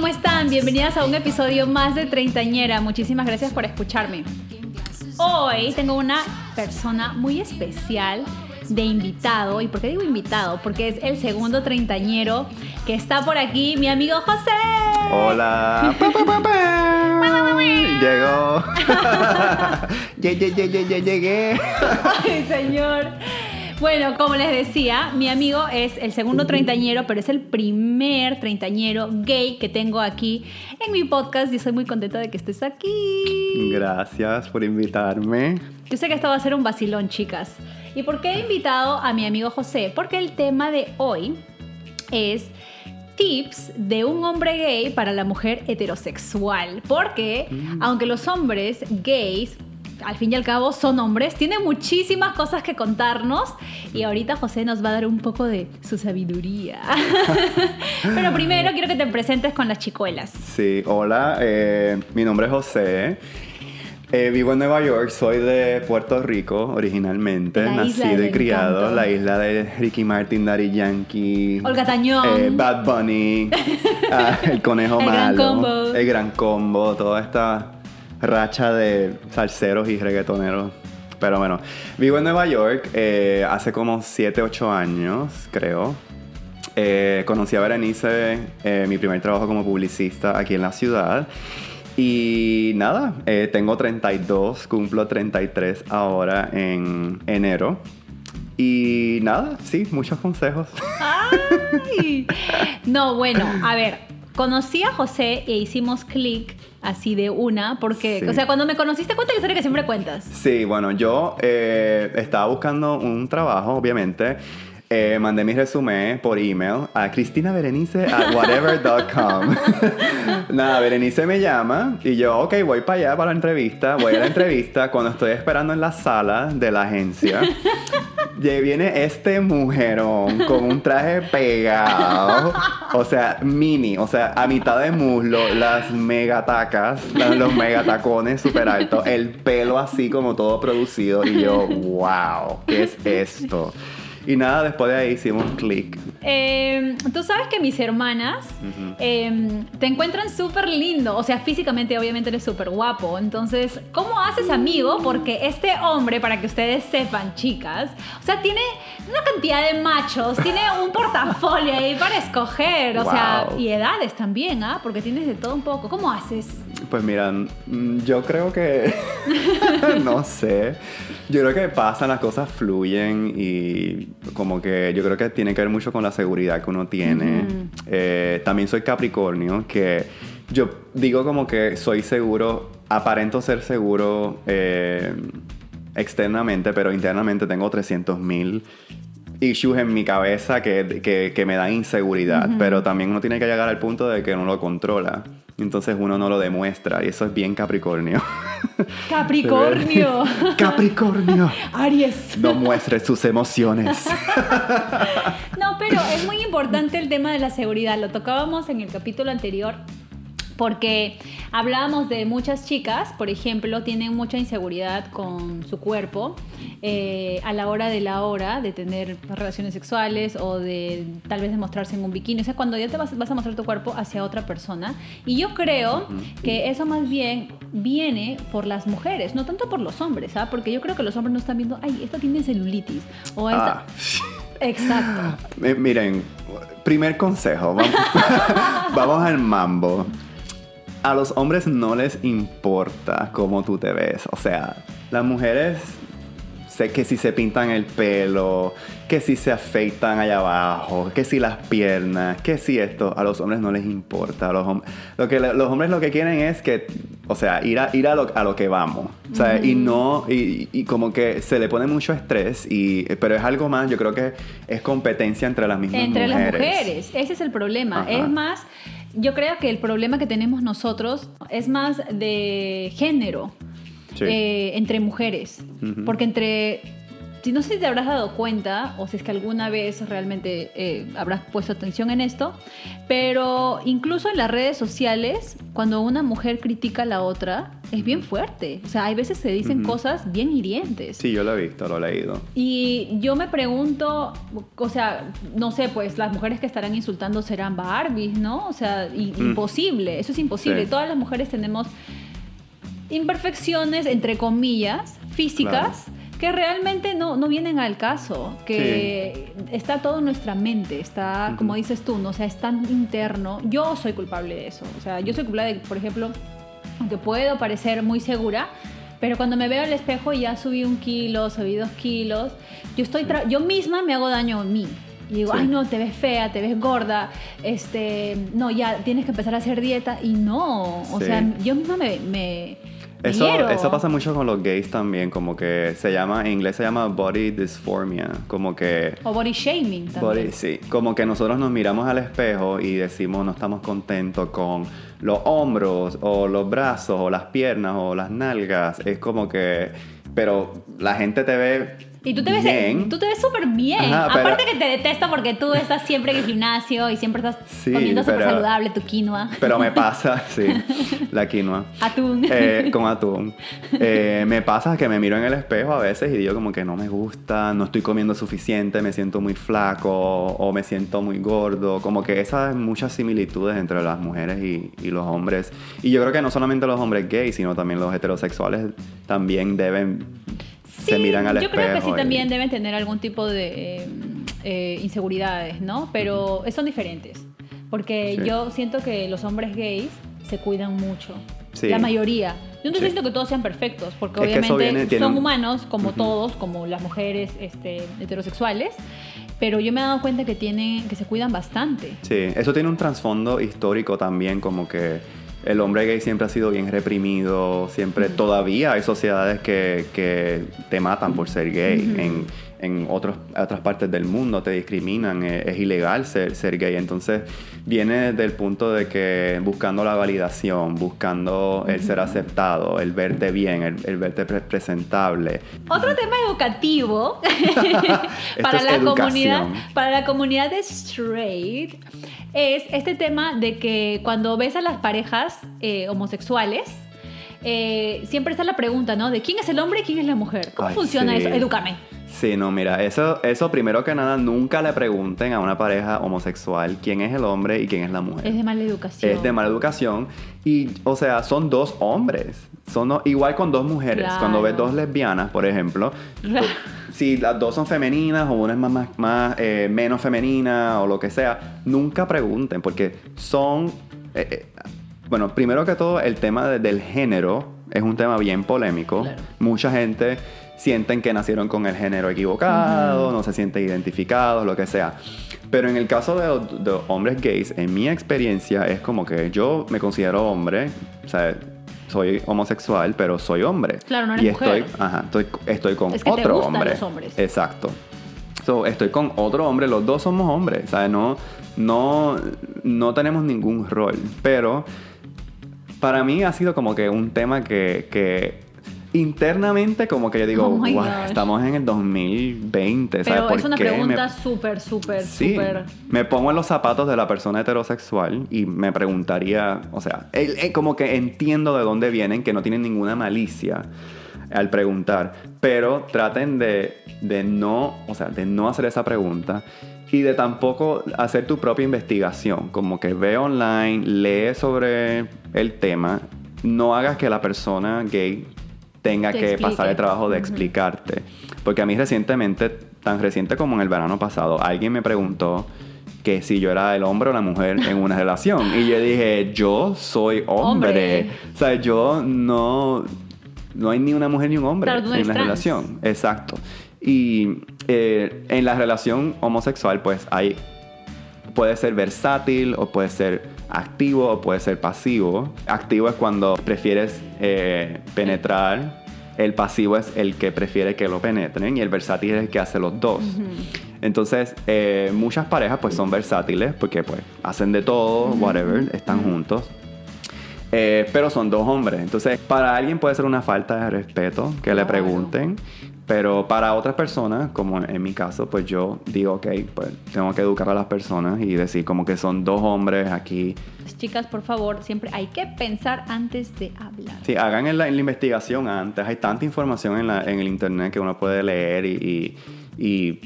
¿cómo están? Bienvenidas a un episodio más de Treintañera. Muchísimas gracias por escucharme. Hoy tengo una persona muy especial de invitado. ¿Y por qué digo invitado? Porque es el segundo treintañero que está por aquí, mi amigo José. Hola. Llegó. Llegué. Ay, señor. Bueno, como les decía, mi amigo es el segundo treintañero, pero es el primer treintañero gay que tengo aquí en mi podcast y estoy muy contenta de que estés aquí. Gracias por invitarme. Yo sé que esto va a ser un vacilón, chicas. ¿Y por qué he invitado a mi amigo José? Porque el tema de hoy es tips de un hombre gay para la mujer heterosexual. Porque aunque los hombres gays al fin y al cabo son hombres, tienen muchísimas cosas que contarnos y ahorita José nos va a dar un poco de su sabiduría. Pero primero quiero que te presentes con las chicuelas. Sí, hola, eh, mi nombre es José. Eh, vivo en Nueva York, soy de Puerto Rico originalmente, La nacido y criado, encanto. la isla de Ricky Martin, Daddy Yankee, Olga Tañón. eh, Bad Bunny, ah, el conejo El gran malo, combo. el gran combo, toda esta racha de salseros y reggaetoneros. Pero bueno, vivo en Nueva York eh, hace como 7, 8 años, creo. Eh, conocí a Berenice, eh, mi primer trabajo como publicista aquí en la ciudad. Y nada, eh, tengo 32, cumplo 33 ahora en enero. Y nada, sí, muchos consejos. Ay. No, bueno, a ver, conocí a José e hicimos clic así de una, porque, Sí. o sea, cuando me conociste, cuenta la historia que siempre cuentas. Sí, bueno, yo eh, estaba buscando un trabajo, obviamente. Eh, mandé mi resumen por email a cristinaberenice at whatever.com. Nada, Berenice me llama y yo, ok, voy para allá para la entrevista. Voy a la entrevista cuando estoy esperando en la sala de la agencia. Y viene este mujerón con un traje pegado, o sea, mini, o sea, a mitad de muslo, las megatacas, la- los megatacones súper altos, el pelo así como todo producido. Y yo, wow, ¿qué es esto? Y nada, después de ahí hicimos clic. Eh, Tú sabes que mis hermanas eh, te encuentran súper lindo, o sea, físicamente obviamente eres súper guapo, entonces, ¿cómo haces amigo? Porque este hombre, para que ustedes sepan, chicas, o sea, tiene una cantidad de machos, tiene un portafolio ahí para escoger, o sea, y edades también, ¿ah? Porque tienes de todo un poco. ¿Cómo haces? Pues mira, mm, yo creo que. no sé. Yo creo que pasan, las cosas fluyen y como que yo creo que tiene que ver mucho con la seguridad que uno tiene. Eh, también soy Capricornio, que yo digo como que soy seguro, aparento ser seguro eh, externamente, pero internamente tengo 300 mil issues en mi cabeza que, que, que me dan inseguridad, pero también uno tiene que llegar al punto de que uno lo controla. Entonces uno no lo demuestra y eso es bien Capricornio. Capricornio. Capricornio. Aries. No muestre sus emociones. No, pero es muy importante el tema de la seguridad. Lo tocábamos en el capítulo anterior. Porque hablábamos de muchas chicas, por ejemplo, tienen mucha inseguridad con su cuerpo eh, a la hora de la hora de tener relaciones sexuales o de tal vez de mostrarse en un bikini. O sea, cuando ya te vas, vas a mostrar tu cuerpo hacia otra persona. Y yo creo que eso más bien viene por las mujeres, no tanto por los hombres, ¿ah? Porque yo creo que los hombres no están viendo, ay, esta tiene celulitis o esta. Ah. Exacto. Miren, primer consejo. Vamos, vamos al mambo. A los hombres no les importa cómo tú te ves. O sea, las mujeres sé que si se pintan el pelo, que si se afeitan allá abajo, que si las piernas, que si esto, a los hombres no les importa. A los, hom- lo que los hombres lo que quieren es que, o sea, ir a, ir a, lo, a lo que vamos. O sea, y no, y, y como que se le pone mucho estrés, y, pero es algo más, yo creo que es competencia entre las mismas Entre mujeres. las mujeres, ese es el problema. Ajá. Es más, yo creo que el problema que tenemos nosotros es más de género Sí. eh, entre mujeres. Porque entre si no sé si te habrás dado cuenta o si es que alguna vez realmente eh, habrás puesto atención en esto, pero incluso en las redes sociales, cuando una mujer critica a la otra, es bien fuerte. O sea, hay veces se dicen cosas bien hirientes. Sí, yo lo he visto, lo he leído. Y yo me pregunto, o sea, no sé, pues las mujeres que estarán insultando serán Barbies, ¿no? O sea, imposible, eso es imposible. Todas las mujeres tenemos imperfecciones, entre comillas, físicas. Que realmente no, no vienen al caso, que está todo en nuestra mente, está, como dices tú, ¿no? o sea, es tan interno. Yo soy culpable de eso, o sea, yo soy culpable de, por ejemplo, aunque puedo parecer muy segura, pero cuando me veo al espejo y ya subí un kilo, subí dos kilos, yo, estoy yo misma me hago daño a mí. Y digo, ay no, te ves fea, te ves gorda, este, no, ya tienes que empezar a hacer dieta. Y no, o sea, yo misma me eso, eso, pasa mucho con los gays también, como que se llama, en inglés se llama body dysphoria, como que... O body shaming también. sí, como que nosotros nos miramos al espejo y decimos no estamos contentos con los hombros o los brazos o las piernas o las nalgas. Es como que... Pero la gente te ve y tú te ves, tú te ves súper bien. Aparte que te detesto porque tú estás siempre en el gimnasio y siempre estás comiendo súper saludable tu quinoa. Pero me pasa, sí, la quinoa. Atún. Eh, con atún. Eh, me pasa que me miro en el espejo a veces y digo como que no me gusta, no estoy comiendo suficiente, me siento muy flaco o me siento muy gordo. Como que esas muchas similitudes entre las mujeres y, y los hombres. Y yo creo que no solamente los hombres gays, sino también los heterosexuales también deben se miran al yo creo que sí también deben tener algún tipo de eh, inseguridades, ¿no? Pero son diferentes. Porque yo siento que los hombres gays se cuidan mucho. La mayoría. Yo no estoy diciendo que todos sean perfectos, porque obviamente son humanos como todos, como las mujeres este, heterosexuales, pero yo me he dado cuenta que tienen, que se cuidan bastante. Sí, eso tiene un trasfondo histórico también, como que el hombre gay siempre ha sido bien reprimido, siempre todavía hay sociedades que, que te matan por ser gay. En, en otros, otras partes del mundo te discriminan, eh, es, ilegal ser, ser, gay. Entonces viene del punto de que buscando la validación, buscando el ser aceptado, el verte bien, el, verte presentable. Otro tema educativo para, la comunidad, para la comunidad de straight es este tema de que cuando ves a las parejas eh, homosexuales, eh, siempre está la pregunta, ¿no? De quién es el hombre y quién es la mujer. ¿Cómo funciona eso? Edúcame. Sí, no, mira, eso, eso primero que nada, nunca le pregunten a una pareja homosexual quién es el hombre y quién es la mujer. Es de mala educación. Es de mala educación. Y, o sea, son dos hombres. Son igual con dos mujeres. Cuando ves dos lesbianas, por ejemplo, si las dos son femeninas o una es más, más, eh, menos femenina o lo que sea, nunca pregunten porque son... Eh, eh, bueno, primero que todo, el tema del género es un tema bien polémico. Mucha gente sienten que nacieron con el género equivocado, no se sienten identificados, lo que sea. Pero en el caso de, hombres gays, en mi experiencia es como que yo me considero hombre, o sea, soy homosexual, pero soy hombre. Claro, no eres y estoy, ajá, estoy, estoy con es que otro te gustan hombre. Los hombres. Exacto. So, estoy con otro hombre, los dos somos hombres, ¿sabes? No, no, no tenemos ningún rol, pero para mí ha sido como que un tema que, que internamente como que yo digo, oh estamos en el 2020. Pero es una pregunta súper, súper, sí, súper... Me pongo en los zapatos de la persona heterosexual y me preguntaría, o sea, como que entiendo de dónde vienen, que no tienen ninguna malicia al preguntar, pero traten de, de no, o sea, de no hacer esa pregunta y de tampoco hacer tu propia investigación, como que ve online, lee sobre el tema, no hagas que la persona gay tenga que pasar el trabajo de explicarte. Porque a mí recientemente, tan reciente como en el verano pasado, alguien me preguntó que si yo era el hombre o la mujer en una relación. Y yo dije, yo soy hombre. O sea, yo no... No hay ni una mujer ni un hombre en la relación. Exacto. Y eh, en la relación homosexual, pues hay... Puede ser versátil o puede ser activo o puede ser pasivo. Activo es cuando prefieres eh, penetrar. El pasivo es el que prefiere que lo penetren y el versátil es el que hace los dos. Entonces, eh, muchas parejas pues son versátiles porque pues hacen de todo, whatever, están juntos. Eh, pero son dos hombres. Entonces, para alguien puede ser una falta de respeto que le pregunten. Pero para otras personas, como en mi caso, pues yo digo, ok, pues tengo que educar a las personas y decir como que son dos hombres aquí. Chicas, por favor, siempre hay que pensar antes de hablar. Sí, hagan en la, en la investigación antes. Hay tanta información en, la- en el internet que uno puede leer y, y, y,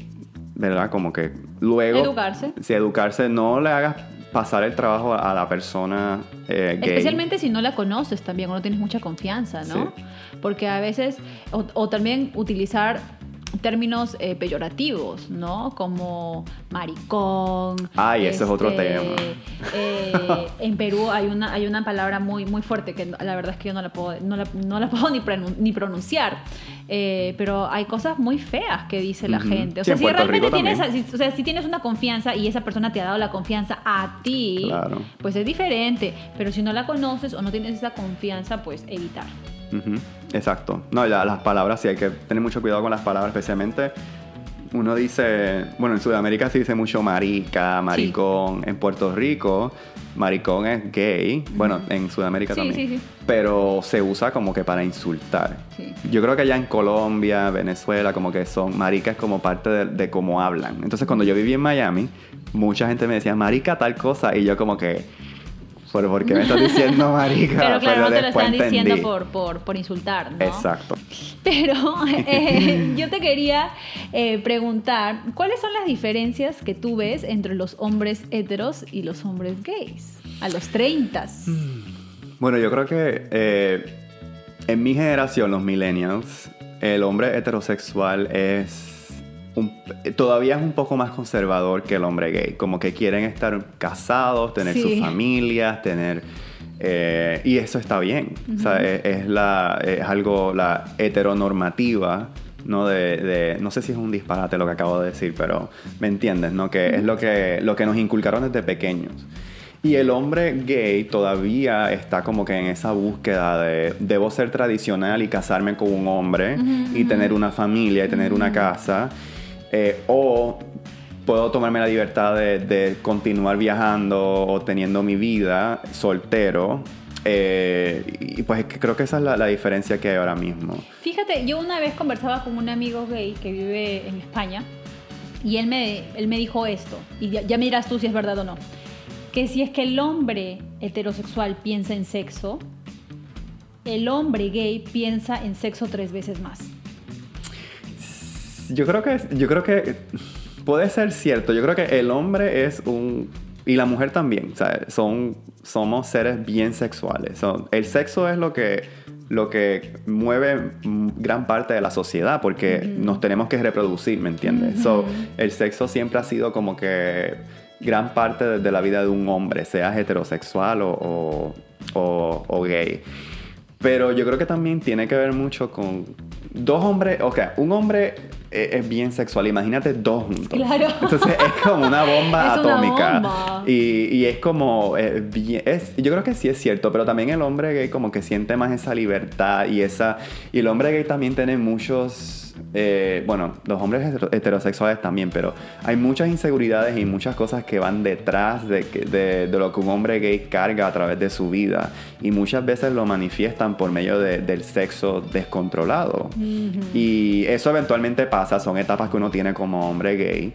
¿verdad? Como que luego... Educarse. Sí, educarse. No le hagas pasar el trabajo a la persona eh, gay. Especialmente si no la conoces también o no tienes mucha confianza, ¿no? Porque a veces, o, o también utilizar términos eh, peyorativos, ¿no? Como maricón. este, Ay, ese es otro tema. eh, en Perú hay una, hay una palabra muy, muy fuerte que la verdad es que yo no la puedo, no la, no la puedo ni, pronun- ni pronunciar. Eh, pero hay cosas muy feas que dice la gente. O sea, si realmente tienes, si- o sea, si tienes una confianza y esa persona te ha dado la confianza a ti, Claro. pues es diferente. Pero si no la conoces o no tienes esa confianza, pues evitar. Ujú, Exacto. No, la- las palabras sí hay que tener mucho cuidado con las palabras, especialmente uno dice, bueno, en Sudamérica se dice mucho marica, maricón. En Puerto Rico, maricón es gay. Bueno, en Sudamérica Sí, también. sí, sí. Pero se usa como que para insultar. Sí. Yo creo que allá en Colombia, Venezuela, como que son marica es como parte de, de cómo hablan. Entonces, cuando yo viví en Miami, mucha gente me decía marica tal cosa y yo como que, ¿pero por qué me estás diciendo marica? Pero claro, no te lo están diciendo por, por, por insultar, ¿no? Exacto. Pero eh, yo te quería eh, preguntar, ¿cuáles son las diferencias que tú ves entre los hombres heteros y los hombres gays? A los 30. Bueno, yo creo que eh, en mi generación, los millennials, el hombre heterosexual es un- todavía es un poco más conservador que el hombre gay. Como que quieren estar casados, tener Sí. sus familias, tener... eh, y eso está bien. O sea, es, es la, es algo, la heteronormativa, ¿no? De, de- no sé si es un disparate lo que acabo de decir, pero me entiendes, ¿no? Que es lo que, lo que nos inculcaron desde pequeños. Y el hombre gay todavía está como que en esa búsqueda de debo ser tradicional y casarme con un hombre y tener una familia y tener una casa. Eh, o puedo tomarme la libertad de, continuar viajando o teniendo mi vida soltero. eh, y pues creo que esa es la, diferencia que hay ahora mismo. Fíjate, yo una vez conversaba con un amigo gay que vive en España y él me, él me dijo esto, y ya, ya me tú si es verdad o no, que si es que el hombre heterosexual piensa en sexo, el hombre gay piensa en sexo tres veces más. Yo creo que yo creo que puede ser cierto. Yo creo que el hombre es un y la mujer también, o sea, son somos seres bien sexuales. Son- el sexo es lo que lo que mueve gran parte de la sociedad porque nos tenemos que reproducir, ¿me entiendes? So, el sexo siempre ha sido como que gran parte de, de la vida de un hombre, sea heterosexual o, o- o- o gay. Pero yo creo que también tiene que ver mucho con dos hombres, ok, un hombre eh, es bien sexual, imagínate dos juntos. Claro. Entonces es como una bomba Es una atómica. bomba. Y, y es como, eh, bien- es, yo creo que sí es cierto, pero también el hombre gay como que siente más esa libertad y esa, y el hombre gay también tiene muchos, eh, bueno, los hombres hetero- heterosexuales también, pero hay muchas inseguridades y muchas cosas que van detrás de, que- de, de lo que un hombre gay carga a través de su vida y muchas veces lo manifiestan por medio de- del sexo descontrolado. Y eso eventualmente pasa, son etapas que uno tiene como hombre gay.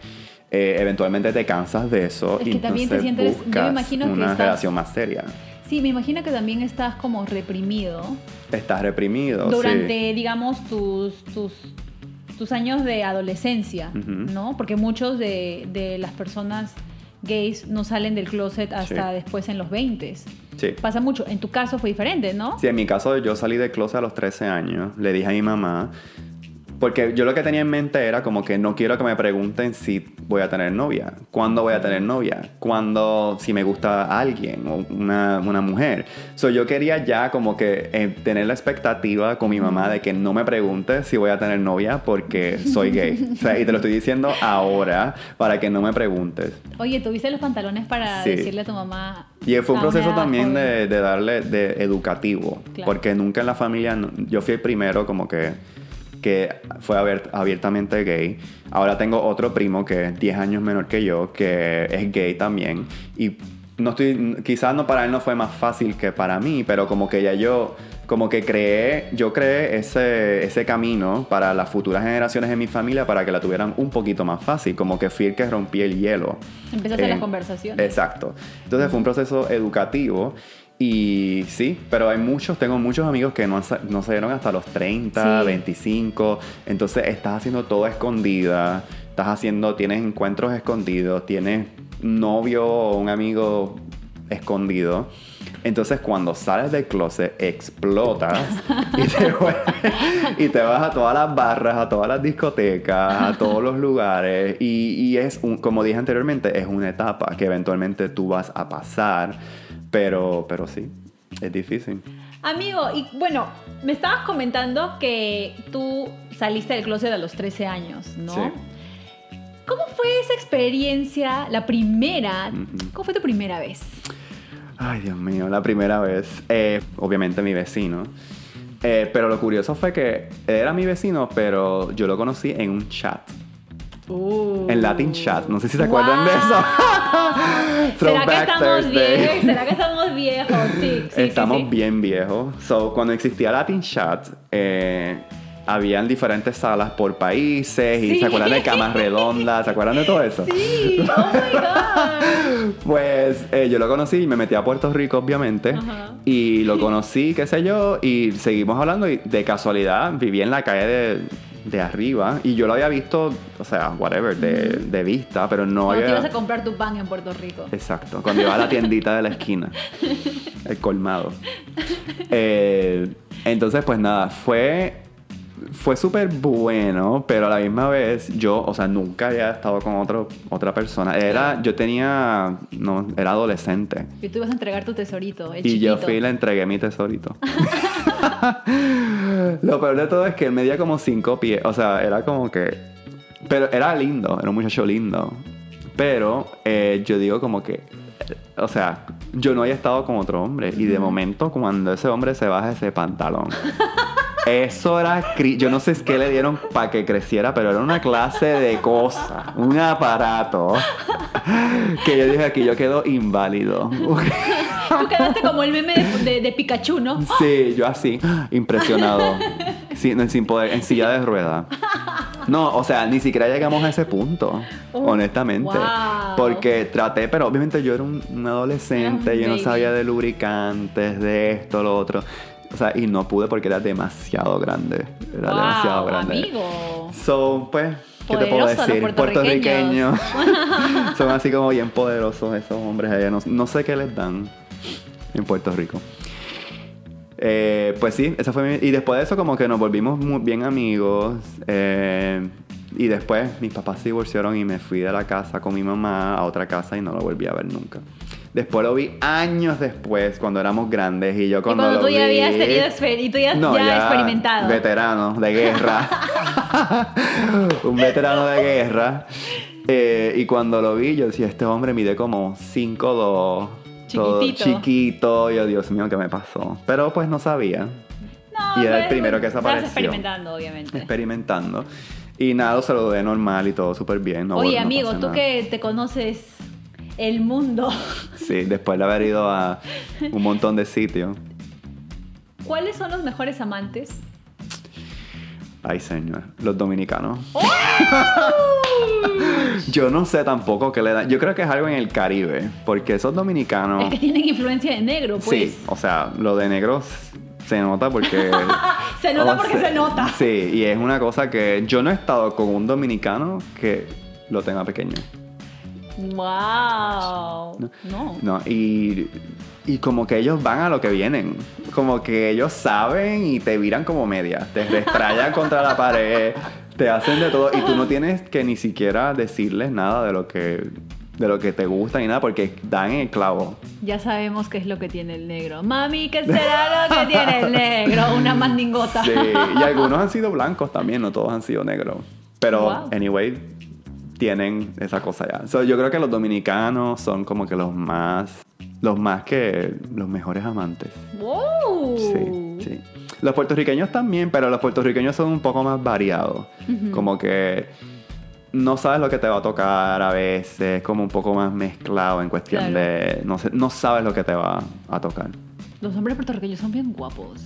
Eh, eventualmente te cansas de eso Es y que también te sientes- yo buscas imagino que una estás- relación más seria. Sí, me imagino que también estás como reprimido Estás reprimido, durante, sí. digamos, tus, tus, tus años de adolescencia. ¿no? Porque muchos de, de las personas gays no salen del closet hasta Sí. después en los 20. Sí. Pasa mucho. En tu caso fue diferente, ¿no? Sí, en mi caso yo salí de closet a los 13 años. Le dije a mi mamá, porque yo lo que tenía en mente era como que no quiero que me pregunten si voy a tener novia, cuándo voy a tener novia, cuándo, si me gusta alguien o una, una mujer. So, yo quería ya como que eh, tener la expectativa con mi mamá de que no me pregunte si voy a tener novia porque soy gay. O sea, y te lo estoy diciendo ahora para que no me preguntes. Oye, ¿tuviste los pantalones para Sí. decirle a tu mamá? Y fue un proceso también de, de darle de educativo, Claro. porque nunca en la familia, yo fui el primero como que, que fue abier- abiertamente gay. Ahora tengo otro primo que es 10 años menor que yo, que es gay también. Y no estoy, quizás no para él no fue más fácil que para mí, pero como que ya yo, como que creé, yo creé ese, ese camino para las futuras generaciones de mi familia para que la tuvieran un poquito más fácil, como que fui el que rompí el hielo. Empezaste Eh, la conversación. Exacto. Entonces fue un proceso educativo y sí, pero hay muchos, tengo muchos amigos que no, no se dieron hasta los 30, Sí. 25, entonces estás haciendo todo escondida, estás haciendo, tienes encuentros escondidos, tienes novio o un amigo escondido. Entonces cuando sales del closet explotas y te, vuelves- y te vas a todas las barras, a todas las discotecas, a todos los lugares y, y es, un, como dije anteriormente, es una etapa que eventualmente tú vas a pasar, pero, pero sí, es difícil. Amigo, y bueno, me estabas comentando que tú saliste del closet a los 13 años, ¿no? Sí. ¿Cómo fue esa experiencia, la primera? ¿Cómo fue tu primera vez? Ay, Dios mío, la primera vez, eh, obviamente mi vecino. Eh, pero lo curioso fue que era mi vecino, pero yo lo conocí en un chat. En Latin Chat, no sé si se acuerdan de eso. ¿Será que estamos viejos? ¿Será que estamos viejos? Sí, sí, Estamos sí. bien viejos. So, cuando existía Latin Chat, eh, habían diferentes salas por países y se acuerdan de camas redondas, ¿se acuerdan de todo eso? Sí, oh my god. Pues eh, yo lo conocí y me metí a Puerto Rico, obviamente. Ajá. Y lo conocí, qué sé yo, y seguimos hablando. Y de casualidad viví en la calle de, de arriba. Y yo lo había visto, o sea, whatever, de, de vista, pero no Cuando había. ibas a comprar tu pan en Puerto Rico. Exacto, cuando iba a la tiendita de la esquina, el colmado. Eh, entonces, pues nada, fue, fue súper bueno, pero a la misma vez yo, o sea, nunca había estado con otro, otra persona. Era, yo tenía, no, era adolescente. Y tú ibas a entregar tu tesorito, el Y yo fui y le entregué mi tesorito. Lo peor de todo es que él medía como cinco pies. O sea, era como que. Pero era lindo, era un muchacho lindo. Pero eh, yo digo como que. O sea, yo no había estado con otro hombre. Y de momento, cuando ese hombre se baja ese pantalón. Eso era, yo no sé qué le dieron para que creciera, pero era una clase de cosa, un aparato, que yo dije aquí yo quedo inválido. Tú quedaste como el meme de, de- de Pikachu, ¿no? Sí, yo así, impresionado, sin, sin poder, en silla de rueda. No, o sea, ni siquiera llegamos a ese punto, Oh, honestamente. wow. Porque traté, pero obviamente yo era un, un adolescente, yo no sabía de lubricantes, de esto, lo otro. O sea, y no pude porque era demasiado grande. Era Wow, demasiado grande. amigo. So, pues, ¿qué te puedo los decir? puertorriqueños. Puertorriqueños. Son así como bien poderosos esos hombres allá. No, no sé qué les dan en Puerto Rico. Eh, pues sí, esa fue mi... Y después de eso como que nos volvimos muy bien amigos. eh, y después mis papás se divorciaron y me fui de la casa con mi mamá a otra casa y no lo volví a ver nunca. Después lo vi años después, cuando éramos grandes. Y yo Y cuando, cuando lo tú ya vi- habías tenido exper- y tú ya, no, ya, ya experimentado. Veterano de guerra. un veterano de guerra. Eh, y cuando lo vi, yo decía, este hombre mide como 5'2". Todo chiquito. Yo, Dios mío, ¿qué me pasó? Pero pues no sabía. No, y era el pues, primero que desapareció. experimentando, obviamente. Experimentando. Y nada, lo saludé normal y todo súper bien. No, Oye, no amigo, tú nada. que te conoces el mundo, Sí, después de haber ido a un montón de sitios. ¿cuáles son los mejores amantes? Ay, señor. Los dominicanos. Yo no sé tampoco qué le dan. Yo creo que es algo en el Caribe. Porque esos dominicanos. Es que tienen influencia de negro, pues. Sí, o sea, lo de negros se nota porque. Se nota o porque sea, se nota. Sí, y es una cosa que yo no he estado con un dominicano que lo tenga pequeño. Wow. No. No, y, y como que ellos van a lo que vienen. Como que ellos saben y te viran como media. Te restrayan contra la pared. Te hacen de todo. Y tú no tienes que ni siquiera decirles nada de lo que, de lo que te gusta ni nada porque dan el clavo. Ya sabemos qué es lo que tiene el negro. Mami, ¿qué será lo que tiene el negro? Una mandingota. Sí, y algunos han sido blancos también, no todos han sido negros. Pero, Wow. anyway, tienen esa cosa ya. So, yo creo que los dominicanos son como que los más, los más que los mejores amantes. Wow. Sí, sí. Los puertorriqueños también, pero los puertorriqueños son un poco más variados. Como que no sabes lo que te va a tocar a veces, como un poco más mezclado en cuestión Claro. de, no, sé, no sabes lo que te va a tocar. Los hombres puertorriqueños son bien guapos.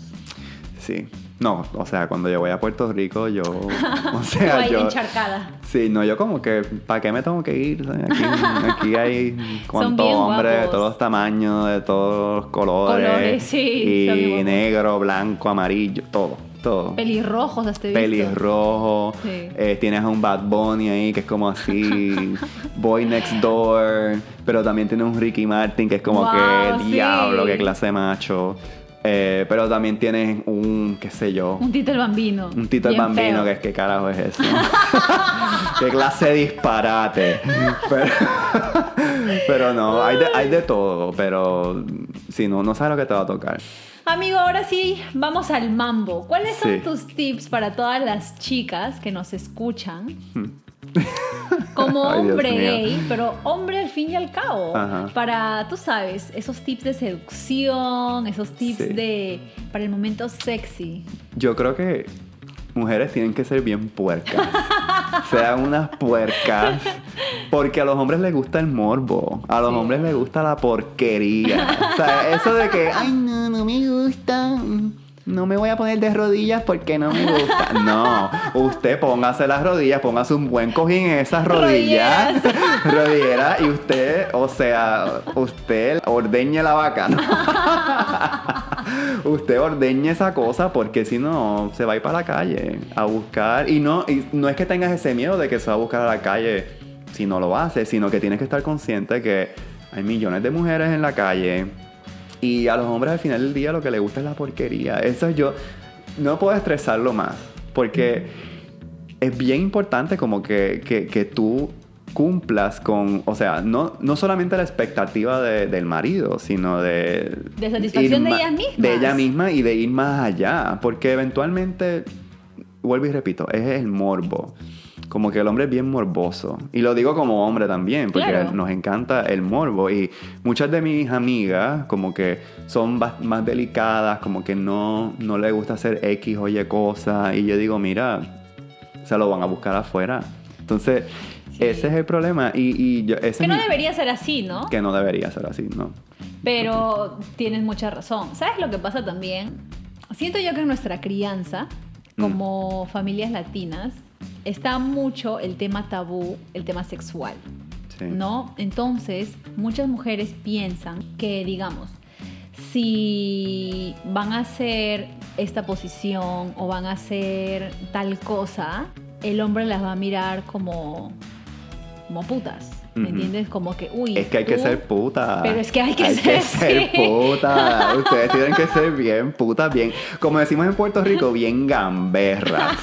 Sí. No, o sea, cuando yo voy a Puerto Rico, yo, o sea, yo... encharcada. Sí, no, yo como que, ¿para qué me tengo que ir? Aquí, aquí hay cuanto bien hombre de todos los tamaños, de todos los colores. Colores, sí, Y negro, blanco, amarillo, todo, todo. Pelirrojos he visto. Pelirrojo. Sí. eh, tienes a un Bad Bunny ahí que es como así. Boy Next Door. Pero también tienes un Ricky Martin que es como Wow, que sí. diablo, qué clase de macho. Eh, pero también tienes un, qué sé yo. Un Tito el Bambino. Un Tito el Bambino, feo. que es qué carajo es eso. qué clase de disparate. Pero, pero no, hay de, hay de todo, pero si no, no sabes lo que te va a tocar. Amigo, ahora sí, vamos al mambo. ¿Cuáles son Sí. tus tips para todas las chicas que nos escucan? Como hombre gay, pero hombre al fin y al cabo. Ajá. Para, tú sabes, esos tips de seducción, esos tips Sí. de para el momento sexy. Yo creo que mujeres tienen que ser bien puercas. Sean unas puercas. Porque a los hombres les gusta el morbo. A los Sí. hombres les gusta la porquería. O sea, eso de que, ay, no, no me gusta. No me voy a poner de rodillas porque no me gusta. No, usted póngase las rodillas, póngase un buen cojín en esas rodillas. Rodilleras. y usted, o sea, usted ordeñe la vaca. ¿no? Usted ordeñe esa cosa porque si no se va a ir para la calle a buscar. Y no, y no es que tengas ese miedo de que se va a buscar a la calle si no lo hace, sino que tienes que estar consciente que hay millones de mujeres en la calle y a los hombres al final del día lo que les gusta es la porquería. Eso yo no puedo estresarlo más porque es bien importante como que, que, que tú cumplas con, o sea, no, no solamente la expectativa de- del marido, sino de... De satisfacción de ma- ellas mismas. De ella misma y de ir más allá, porque eventualmente, vuelvo y repito, es el morbo. Como que el hombre es bien morboso. Y lo digo como hombre también, porque Claro. nos encanta el morbo. Y muchas de mis amigas, como que son más delicadas, como que no, no les gusta hacer X o Y cosas. Y yo digo, mira, se lo van a buscar afuera. Entonces, Sí. ese es el problema. Y, y yo, ese Que no mi- debería ser así, ¿no? Que no debería ser así, ¿no? Pero tienes mucha razón. ¿Sabes lo que pasa también? Siento yo que en nuestra crianza, Mm. como familias latinas, está mucho el tema tabú, el tema sexual. Sí. ¿No? Entonces, muchas mujeres piensan que, digamos, si van a hacer esta posición o van a hacer tal cosa, el hombre las va a mirar como, como putas. ¿Me entiendes? Como que, uy. Es que hay que ser puta. Pero es que hay que ser, sí. puta. Ustedes tienen que ser bien putas, bien. Como decimos en Puerto Rico, bien gamberras.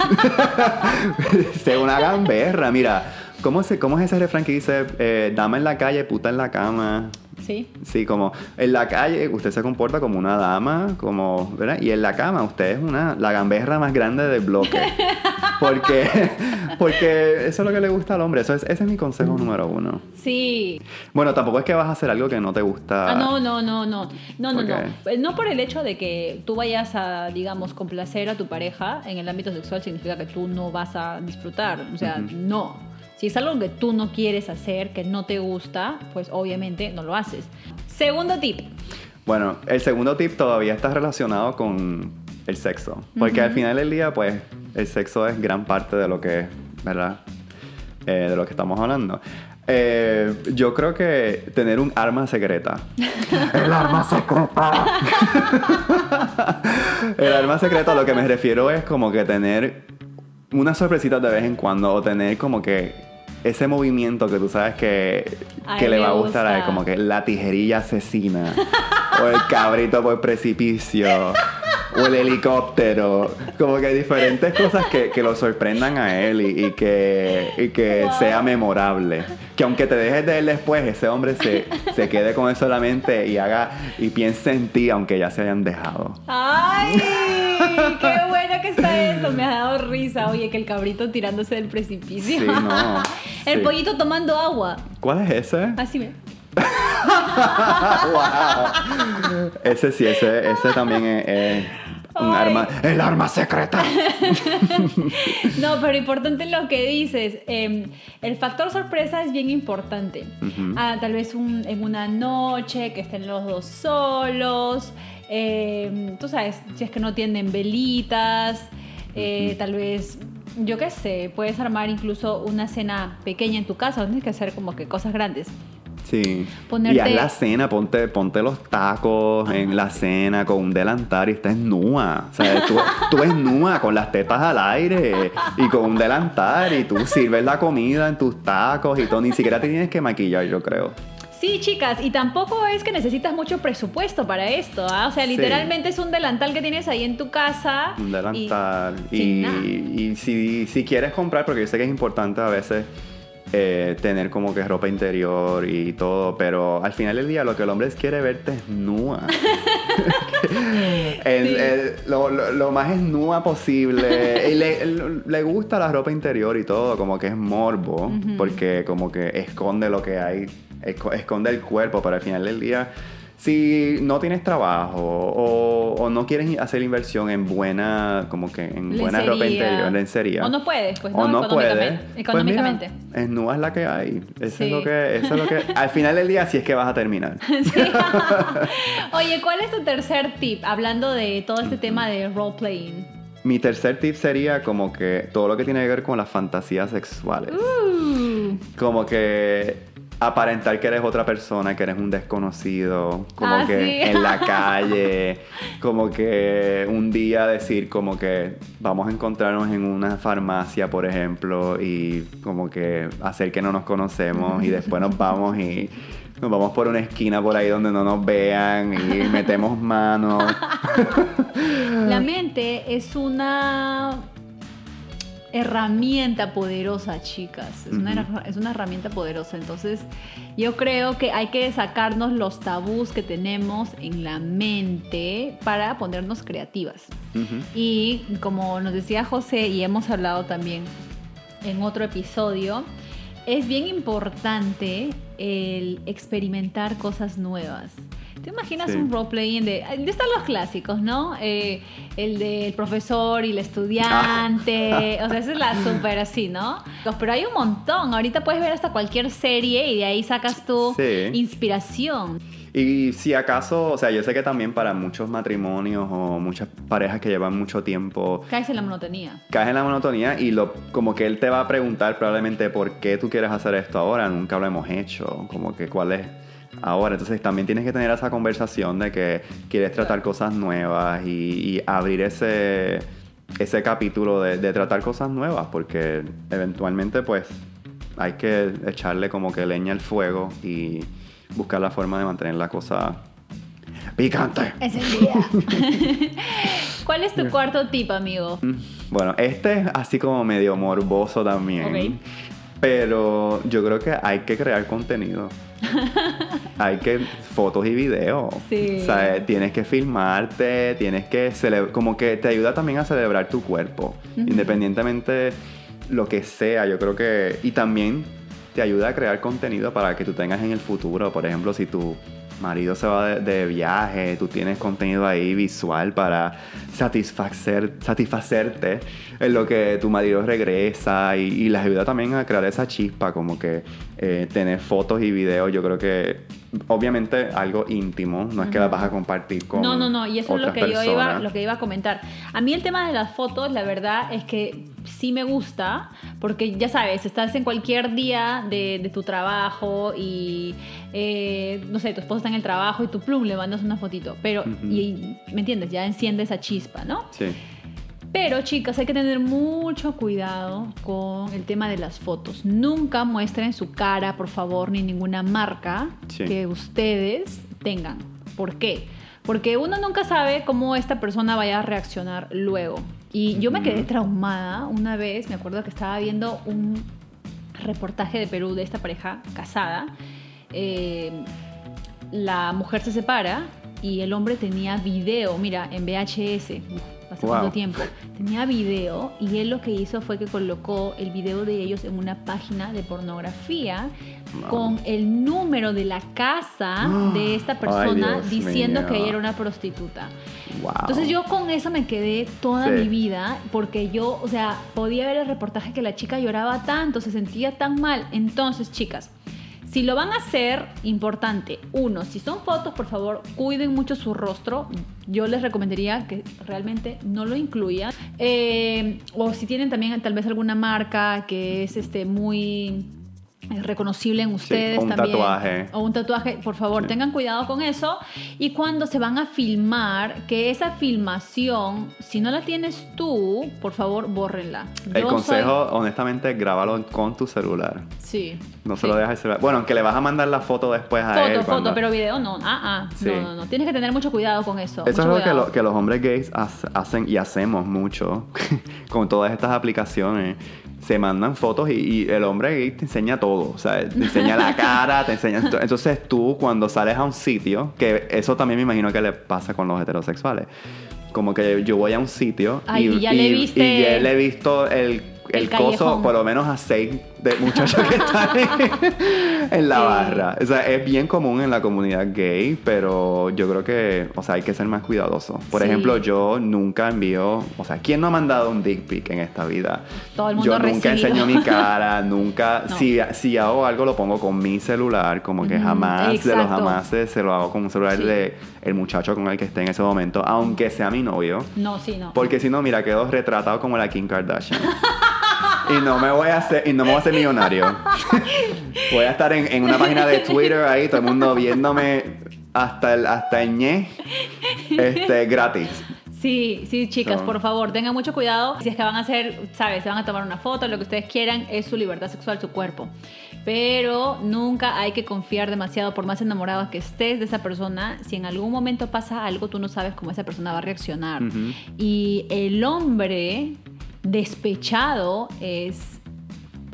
Sé una gamberra. Mira, ¿cómo, se, ¿cómo es ese refrán que dice eh, dama en la calle, puta en la cama? Sí. Sí, como en la calle usted se comporta como una dama, como, ¿verdad? Y en la cama usted es una, la gamberra más grande del bloque. Porque, porque eso es lo que le gusta al hombre. Eso es, ese es mi consejo número uno. Sí. Bueno, tampoco es que vas a hacer algo que no te gusta. Ah, no, no, no, no. No, no, no. Eh, No por el hecho de que tú vayas a, digamos, complacer a tu pareja en el ámbito sexual significa que tú no vas a disfrutar. O sea, no. Si es algo que tú no quieres hacer, que no te gusta, pues obviamente no lo haces. Segundo tip. Bueno, el segundo tip todavía está relacionado con el sexo. Porque al final del día, pues, el sexo es gran parte de lo que, ¿verdad? Eh, de lo que estamos hablando. Eh, yo creo que tener un arma secreta. el arma secreta. el arma secreta, a lo que me refiero es como que tener unas sorpresitas de vez en cuando o tener como que ese movimiento que tú sabes que, que le va a gustar a él, como que la tijerilla asesina o el cabrito por precipicio o el helicóptero, como que diferentes cosas que, que lo sorprendan a él y, y que, y que Wow. sea memorable. Que aunque te dejes de él después, ese hombre se, se quede con eso en la mente y haga y piense en ti aunque ya se hayan dejado. ¡Ay! ¡Qué bueno que está eso! Me ha dado risa. Oye, que el cabrito tirándose del precipicio. Sí, no, el sí. pollito tomando agua. ¿Cuál es ese? Así ve. Wow. Ese sí, ese, ese también es, es Un Ay. arma, el arma secreta. No, pero importante lo que dices. eh, el factor sorpresa es bien importante. Ah, tal vez un- en una noche que estén los dos solos. Eh, tú sabes, si es que no tienen velitas. eh, Ujú. Tal vez, yo qué sé, puedes armar incluso una cena pequeña en tu casa. No tienes que hacer como que cosas grandes. Sí. Ponerte- Y haz la cena, ponte, ponte los tacos en la cena con un delantal y estás nua. O sea, tú, tú es nua con las tetas al aire y con un delantal y tú sirves la comida en tus tacos y todo. Ni siquiera te tienes que maquillar, yo creo. Sí, chicas, y tampoco es que necesitas mucho presupuesto para esto, ¿ah? O sea, Sí. literalmente es un delantal que tienes ahí en tu casa. Un delantal. Y, si, si quieres comprar, porque yo sé que es importante a veces eh, tener como que ropa interior y todo, pero al final del día lo que el hombre quiere verte es nua. El- Sí. el- lo, lo- lo más es nua posible. Y le, el- le gusta la ropa interior y todo, como que es morbo, porque como que esconde lo que hay, esconde el cuerpo, pero al final del día, si no tienes trabajo o, o no quieres hacer inversión en buena, como que en buena ropa Lencería. interior, lencería. O no puedes, pues o no, no puedes, económicamente. pues mira, es la que hay. Eso Sí. es lo que, eso es lo que, al final del día sí es que vas a terminar. Sí. Oye, ¿cuál es tu tercer tip? Hablando de todo este tema de role playing. Mi tercer tip sería como que todo lo que tiene que ver con las fantasías sexuales. Uh, Como que aparentar que eres otra persona, que eres un desconocido, como Ah, que sí. en la calle, como que un día decir como que vamos a encontrarnos en una farmacia, por ejemplo, y como que hacer que no nos conocemos y después nos vamos y nos vamos por una esquina por ahí donde no nos vean y metemos manos. La mente es una herramienta poderosa, chicas. Es, una, es una herramienta poderosa. Entonces, yo creo que hay que sacarnos los tabús que tenemos en la mente para ponernos creativas. Y como nos decía José, y hemos hablado también en otro episodio, es bien importante el experimentar cosas nuevas. ¿Te imaginas Sí. un roleplaying de... de están los clásicos, ¿no? Eh, el del profesor y el estudiante. o sea, esa es la súper así, ¿no? Pero hay un montón. Ahorita puedes ver hasta cualquier serie y de ahí sacas tu Sí. inspiración. Y si acaso, o sea, yo sé que también para muchos matrimonios o muchas parejas que llevan mucho tiempo Caes en la monotonía. caes en la monotonía y lo, como que él te va a preguntar probablemente por qué tú quieres hacer esto ahora, nunca lo hemos hecho, como que cuál es ahora. Entonces también tienes que tener esa conversación de que quieres tratar cosas nuevas y, y abrir ese, ese capítulo de, de tratar cosas nuevas, porque eventualmente pues hay que echarle como que leña al fuego y buscar la forma de mantener la cosa picante. Es el día. ¿Cuál es tu cuarto tip, amigo? Bueno, este es así como medio morboso también. Pero yo creo que hay que crear contenido. hay que fotos y videos. Sí. O sea, tienes que filmarte, tienes que celebrar, como que te ayuda también a celebrar tu cuerpo, independientemente lo que sea. Yo creo que y también te ayuda a crear contenido para que tú tengas en el futuro. Por ejemplo, si tu marido se va de, de viaje, tú tienes contenido ahí visual para satisfacer, satisfacerte en lo que tu marido regresa y, y les ayuda también a crear esa chispa, como que eh, tener fotos y videos. Yo creo que obviamente algo íntimo, no es que las vas a compartir con No, no, no, y eso es lo que, yo iba, lo que iba a comentar. A mí el tema de las fotos, la verdad es que sí me gusta, porque ya sabes, estás en cualquier día de, de tu trabajo y, eh, no sé, tu esposo está en el trabajo y tu plum le mandas una fotito, pero, y, ¿me entiendes? Ya enciende esa chispa, ¿no? Sí. Pero chicas, hay que tener mucho cuidado con el tema de las fotos. Nunca muestren su cara, por favor, ni ninguna marca Sí. que ustedes tengan. ¿Por qué? Porque uno nunca sabe cómo esta persona vaya a reaccionar luego. Y yo me quedé traumada una vez, me acuerdo que estaba viendo un reportaje de Perú de esta pareja casada. Eh, la mujer se separa y el hombre tenía video, mira, en VHS. Hace Wow. cuánto tiempo. Tenía video y él lo que hizo fue que colocó el video de ellos en una página de pornografía Con el número de la casa de esta Ay, persona diciendo mío. que ella era una prostituta. Wow. Entonces yo con eso me quedé toda Sí. mi vida porque yo, o sea, podía ver el reportaje que la chica lloraba tanto, se sentía tan mal. Entonces, chicas, si lo van a hacer, importante, uno, si son fotos, por favor, cuiden mucho su rostro. Yo les recomendaría que realmente no lo incluyan. Eh, o si tienen también tal vez alguna marca que es este muy eh, reconocible en ustedes o un también. tatuaje. O un tatuaje, por favor, Sí. tengan cuidado con eso. Y cuando se van a filmar, que esa filmación, si no la tienes tú, por favor, bórrenla. El Yo consejo, honestamente, grábalo con tu celular. soy- Sí. No se sí. lo dejes el celular. Bueno, aunque le vas a mandar la foto después a Foto, él. foto, cuando- pero video no. Ah, ah. Sí. No, no, no. Tienes que tener mucho cuidado con eso. Eso es algo que, lo- que los hombres gays hace- hacen y hacemos mucho con todas estas aplicaciones. Se mandan fotos y, y el hombre gay te enseña todo. O sea, te enseña la cara, te enseña... to- Entonces tú cuando sales a un sitio, que eso también me imagino que le pasa con los heterosexuales. Como que yo voy a un sitio Ay, y, y ya le y- viste- y ya le he visto el, el, El coso por lo menos a seis de muchachos que están en, en la Sí. barra. O sea, es bien común en la comunidad gay, pero yo creo que, o sea, hay que ser más cuidadoso. Por Sí. ejemplo, yo nunca envío, o sea, ¿quién no ha mandado un dick pic en esta vida? Todo el mundo yo nunca recibido. enseño mi cara, nunca, No. si, si hago algo lo pongo con mi celular, como que jamás de los exacto. jamases se lo hago con un celular Sí. de el muchacho con el que esté en ese momento, aunque sea mi novio. No, sí, no. Porque si no, mira, quedo retratado como la Kim Kardashian. y no me voy a hacer, y no me voy a hacer millonario. voy a estar en, en una página de Twitter ahí, todo el mundo viéndome hasta el, hasta el ñe, este, gratis. Sí, sí, chicas, So- por favor, tengan mucho cuidado. Si es que van a hacer, sabes, se van a tomar una foto, lo que ustedes quieran, es su libertad sexual, su cuerpo. Pero nunca hay que confiar demasiado, por más enamorado que estés de esa persona. Si en algún momento pasa algo, tú no sabes cómo esa persona va a reaccionar. Y el hombre despechado es,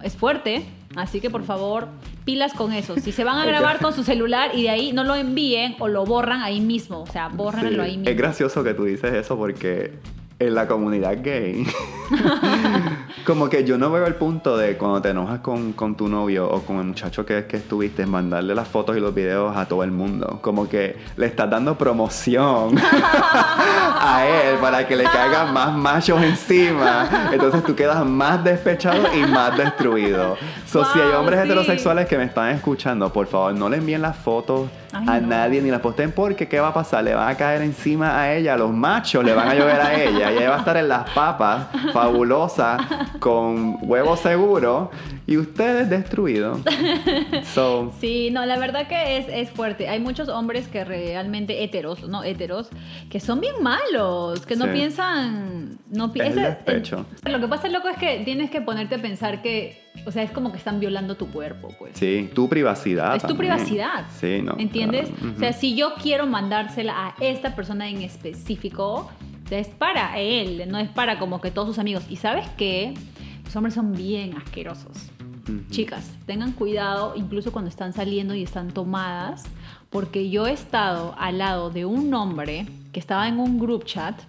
es fuerte, así que por favor, pilas con eso. Si se van a grabar con su celular y de ahí no lo envíen o lo borran ahí mismo, o sea, bórrenlo Sí. ahí mismo. Es gracioso que tú dices eso porque en la comunidad gay, como que yo no veo el punto de cuando te enojas con, con tu novio o con el muchacho que, que estuviste, mandarle las fotos y los videos a todo el mundo. Como que le estás dando promoción a él para que le caigan más machos encima. Entonces tú quedas más despechado y más destruido. So, si hay Wow, hombres sí. heterosexuales que me están escuchando, por favor, no le envíen las fotos Ay, a no. nadie ni las posten porque ¿qué va a pasar? Le van a caer encima a ella, los machos le van a llover a ella y ella va a estar en las papas, fabulosa, con huevo seguro y ustedes destruidos. So, Sí, no, la verdad que es, es fuerte. Hay muchos hombres que realmente heteros, no heteros, que son bien malos, que no Sí. piensan, no pi- Es el ese- despecho. Lo que pasa, loco, es que tienes que ponerte a pensar que, o sea, es como que están violando tu cuerpo, pues. sí, tu privacidad. Es tu también. privacidad. Sí, no. ¿Entiendes? claro. O sea, si yo quiero mandársela a esta persona en específico, es para él, no es para como que todos sus amigos. Y sabes qué? Los hombres son bien asquerosos. Chicas, tengan cuidado incluso cuando están saliendo y están tomadas, porque yo he estado al lado de un hombre que estaba en un group chat,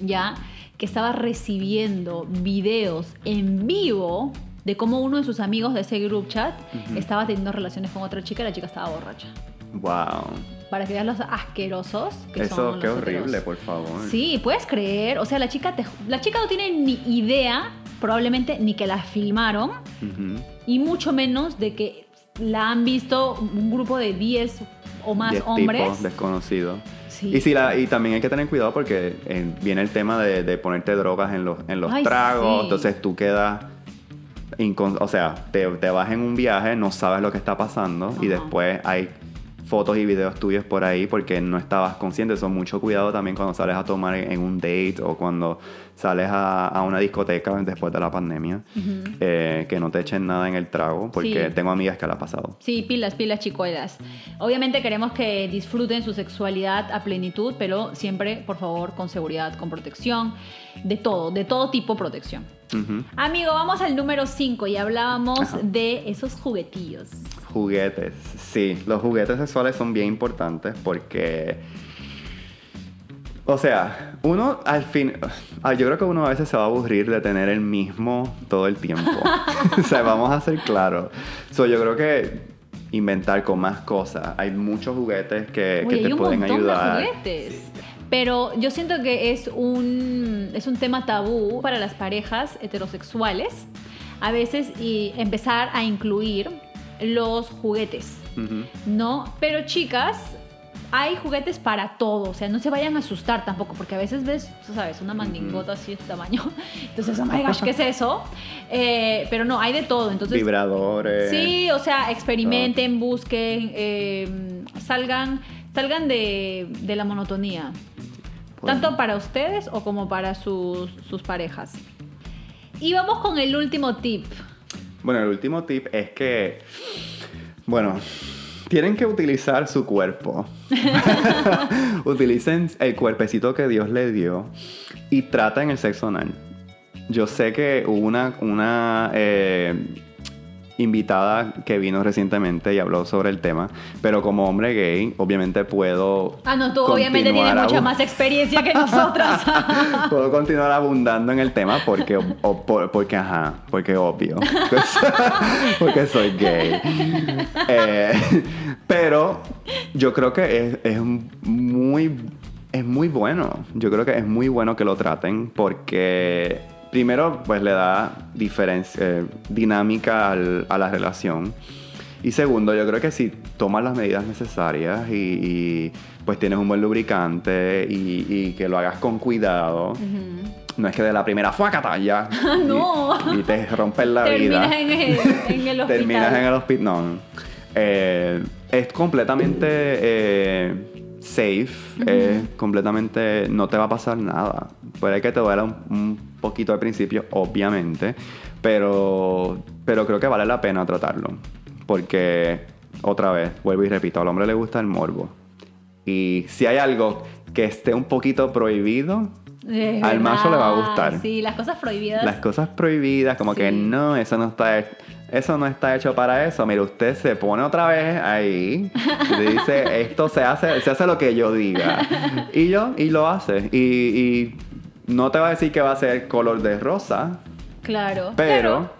ya, que estaba recibiendo videos en vivo de cómo uno de sus amigos de ese group chat estaba teniendo relaciones con otra chica y la chica estaba borracha. Wow. Para que veas los asquerosos que Eso, son qué los horrible, heteros. por favor. Sí, puedes creer. O sea, la chica, te- la chica no tiene ni idea, probablemente, ni que la filmaron, Ujú. y mucho menos de que la han visto un grupo de 10 o más Diez hombres. tipos desconocidos. Sí. Y, si la, y también hay que tener cuidado porque eh, viene el tema de, de ponerte drogas en los, en los Ay, tragos. sí. Entonces tú quedas. o sea, te, te vas en un viaje, no sabes lo que está pasando y después hay fotos y videos tuyos por ahí porque no estabas consciente. Eso mucho cuidado también cuando sales a tomar en, un date o cuando sales a, a una discoteca después de la pandemia. Ujú. eh, que no te echen nada en el trago porque Sí. tengo amigas que la ha pasado. Sí, pilas, pilas, chicuelas. Obviamente queremos que disfruten su sexualidad a plenitud, pero siempre, por favor, con seguridad, con protección, de todo, de todo tipo de protección. Ujú. Amigo, vamos al número 5 y hablábamos Ajá. de esos juguetillos. Juguetes, sí, los juguetes sexuales son bien importantes porque O sea, uno al fin, ah, yo creo que uno a veces se va a aburrir de tener el mismo todo el tiempo. o sea, vamos a ser claros. So, yo creo que inventar con más cosas. Hay muchos juguetes que, Uy, que hay te un pueden montón ayudar. de juguetes. Pero yo siento que es un, es un tema tabú para las parejas heterosexuales. A veces y empezar a incluir los juguetes. ¿no? Pero chicas, hay juguetes para todo. O sea, no se vayan a asustar tampoco, porque a veces ves, tú sabes, una mandingota así de este tamaño. Entonces, oh my gosh, ¿qué es eso? Eh, pero no, hay de todo. Entonces, Vibradores. Sí, o sea, experimenten, busquen, eh, salgan, salgan de, de la monotonía. Bueno. Tanto para ustedes o como para sus, sus parejas. Y vamos con el último tip. Bueno, el último tip es que, bueno, tienen que utilizar su cuerpo. Utilicen el cuerpecito que Dios les dio y traten el sexo anal. Yo sé que hubo una, una eh, invitada que vino recientemente y habló sobre el tema, pero como hombre gay, obviamente puedo. Ah, no, tú obviamente tienes mucha más experiencia que nosotras. Puedo continuar abundando en el tema porque, o- por- porque ajá, porque obvio. porque soy gay. Eh, pero yo creo que es, es muy, es muy bueno. Yo creo que es muy bueno que lo traten porque primero pues le da diferencia, eh, dinámica al- a la relación. Y segundo, yo creo que si tomas las medidas necesarias y, y, pues tienes un buen lubricante y, y que lo hagas con cuidado, no es que de la primera fuacata ya No. y, y te rompes la vida. Terminas en el, en el hospital. Terminas en el hospital. No. Eh, es completamente eh, safe. Es completamente. No te va a pasar nada. Puede que te duela un, un poquito al principio, obviamente. Pero, pero creo que vale la pena tratarlo. Porque, otra vez, vuelvo y repito, al hombre le gusta el morbo. Y si hay algo que esté un poquito prohibido, Es al macho le va a gustar. Sí, las cosas prohibidas. las cosas prohibidas, como que no, eso no está eso no está hecho para eso. Mire, usted se pone otra vez ahí y dice, esto se hace, se hace lo que yo diga. Y yo, y lo hace. Y, y no te va a decir que va a ser color de rosa, Claro. Pero-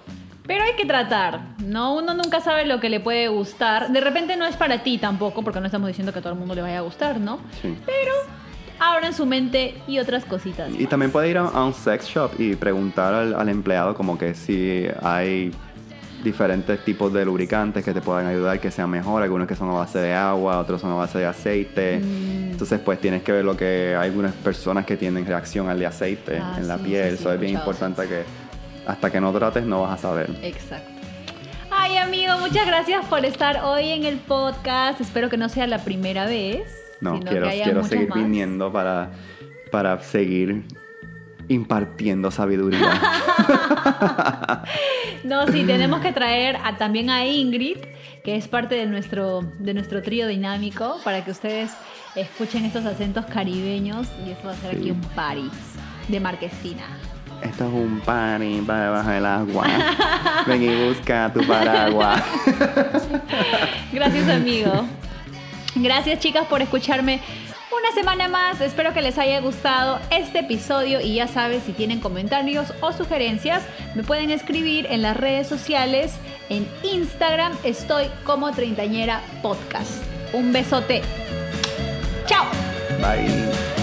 Pero hay que tratar, ¿no? Uno nunca sabe lo que le puede gustar. De repente no es para ti tampoco, porque no estamos diciendo que a todo el mundo le vaya a gustar, ¿no? Sí. Pero abran su mente y otras cositas. Y también puede ir a, a un sex shop y preguntar al, al empleado como que si hay diferentes tipos de lubricantes que te puedan ayudar que sean mejor, algunos que son a base de agua, otros son a base de aceite. Mm. Entonces pues tienes que ver lo que hay algunas personas que tienen reacción al de aceite Ah, en la piel, sí, sí, eso es bien importante que hasta que no trates no vas a saber. Exacto. Ay, amigo, muchas gracias por estar hoy en el podcast. Espero que no sea la primera vez. No, quiero, quiero seguir más. viniendo para, para seguir impartiendo sabiduría. No, sí, tenemos que traer a- también a Ingrid, que es parte de nuestro, de nuestro trío dinámico, para que ustedes escuchen estos acentos caribeños y eso va a ser aquí un party de marquesina. Esto es un party para debajo del agua. Ven y busca tu paraguas. Gracias, amigo. Gracias, chicas, por escucharme una semana más. Espero que les haya gustado este episodio y ya sabes, si tienen comentarios o sugerencias, me pueden escribir en las redes sociales. En Instagram estoy como Treintañera Podcast. Un besote. Chao. Bye.